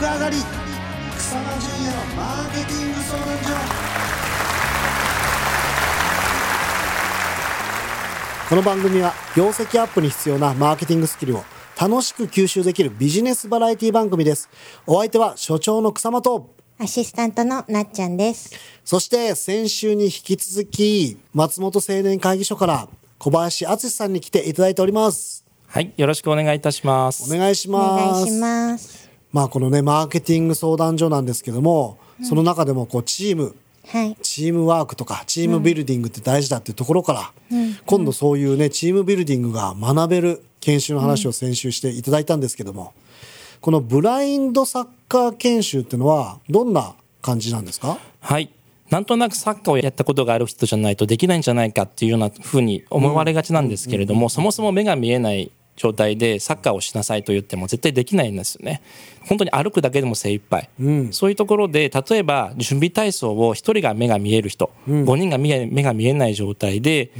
上がり草間淳也のマーケティング相談所この番組は業績アップに必要なマーケティングスキルを楽しく吸収できるビジネスバラエティ番組ですお相手は所長の草間とアシスタントのなっちゃんです。そして先週に引き続き松本青年会議所から小林敦さんに来ていただいておりますはい、よろしくお願いいたします。お願いしおます願いします。まあこのねマーケティング相談所なんですけども、その中でもこうチームはい。チームワークとかチームビルディングって大事だっていうところから、今度そういうねチームビルディングが学べる研修の話を先週していただいたんですけども、このブラインドサッカー研修っていうのはどんな感じなんですか？はい。なんとなくサッカーをやったことがある人じゃないとできないんじゃないかっていうようなふうに思われがちなんですけれども、そもそも目が見えない状態でサッカーをしなさいと言っても絶対できないんですよね。本当に歩くだけでも精一杯。そういうところで、例えば準備体操を1人が目が見える人、5人が目が目が見えない状態で、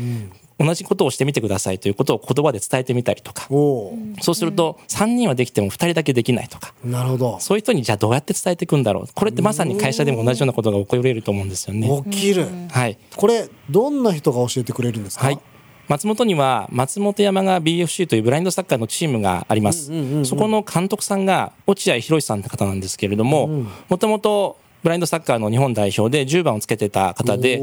同じことをしてみてくださいということを言葉で伝えてみたりとか、そうすると3人はできても2人だけできないとか、なるほどそういう人にじゃあどうやって伝えていくんだろう。これってまさに会社でも同じようなことが起こり得ると思うんですよね。起きる、はい。これどんな人が教えてくれるんですか？はい。松本には松本山が BFC というブラインドサッカーのチームがあります。そこの監督さんが落合博さんって方なんですけれども、もともとブラインドサッカーの日本代表で10番をつけてた方で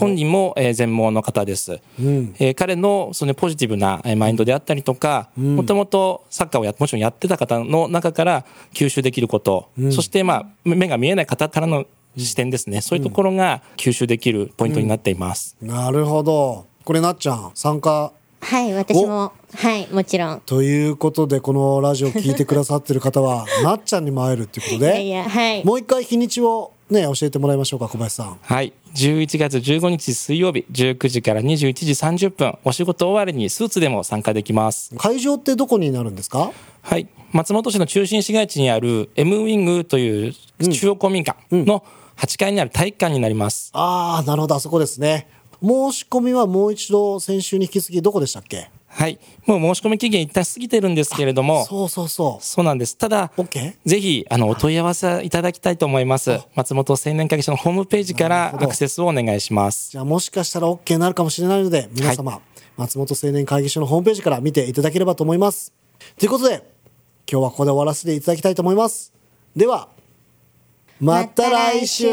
本人もえー全盲の方です。えー彼のそのポジティブなえーマインドであったりとか、もともとサッカーをやもちろんやってた方の中から吸収できること、そしてまあ目が見えない方からの視点ですね。そういうところが吸収できるポイントになっています。なるほどこれなっちゃん参加？はい、私も、はい、もちろん。ということでこのラジオ聞いてくださってる方は なっちゃんにも会えるっていうこといでやいや、はい。もう一回日にちをね教えてもらいましょうか小林さんはい。11月15日水曜日、19時から21時30分、お仕事終わりにスーツでも参加できます。会場ってどこになるんですか？はい。松本市の中心市街地にある M ウィングという中央公民館の8階にある体育館になります。ああなるほどあそこですね申し込みはもう一度先週に引き継ぎどこでしたっけ？はい。もう申し込み期限一旦過ぎてるんですけれども、そうそうそうそうなんです。ただ、OK？ぜひ、あの、お問い合わせいただきたいと思います。松本青年会議所のホームページからアクセスをお願いします。じゃあもしかしたら OK になるかもしれないので皆様、松本青年会議所のホームページから見ていただければと思いますということで今日はここで終わらせていただきたいと思いますではまた来週